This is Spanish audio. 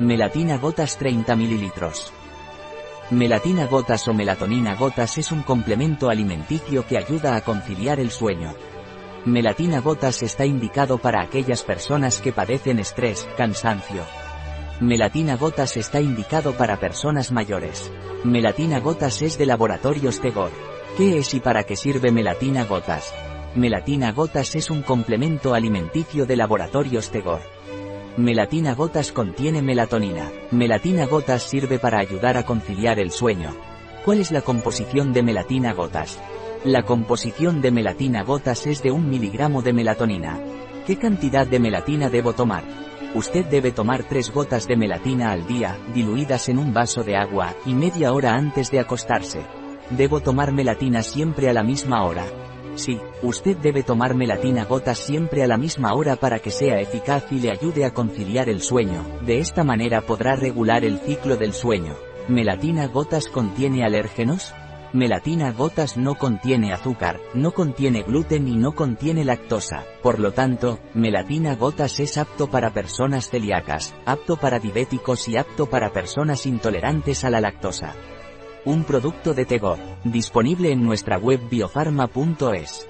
Melatina gotas 30 ml. Melatina gotas o melatonina gotas es un complemento alimenticio que ayuda a conciliar el sueño. Melatina gotas está indicado para aquellas personas que padecen estrés, cansancio. Melatina gotas está indicado para personas mayores. Melatina gotas es de laboratorios Tegor. ¿Qué es y para qué sirve melatina gotas? Melatina gotas es un complemento alimenticio de laboratorios Tegor. Melatina gotas contiene melatonina. Melatina gotas sirve para ayudar a conciliar el sueño. ¿Cuál es la composición de melatina gotas? La composición de melatina gotas es de un miligramo de melatonina. ¿Qué cantidad de melatina debo tomar? Usted debe tomar 3 gotas de melatina al día, diluidas en un vaso de agua, y media hora antes de acostarse. Debo tomar melatina siempre a la misma hora. Sí, usted debe tomar melatina gotas siempre a la misma hora para que sea eficaz y le ayude a conciliar el sueño, de esta manera podrá regular el ciclo del sueño. ¿Melatina gotas contiene alérgenos? Melatina gotas no contiene azúcar, no contiene gluten y no contiene lactosa, por lo tanto, melatina gotas es apto para personas celíacas, apto para diabéticos y apto para personas intolerantes a la lactosa. Un producto de Tegor, disponible en nuestra web biofarma.es.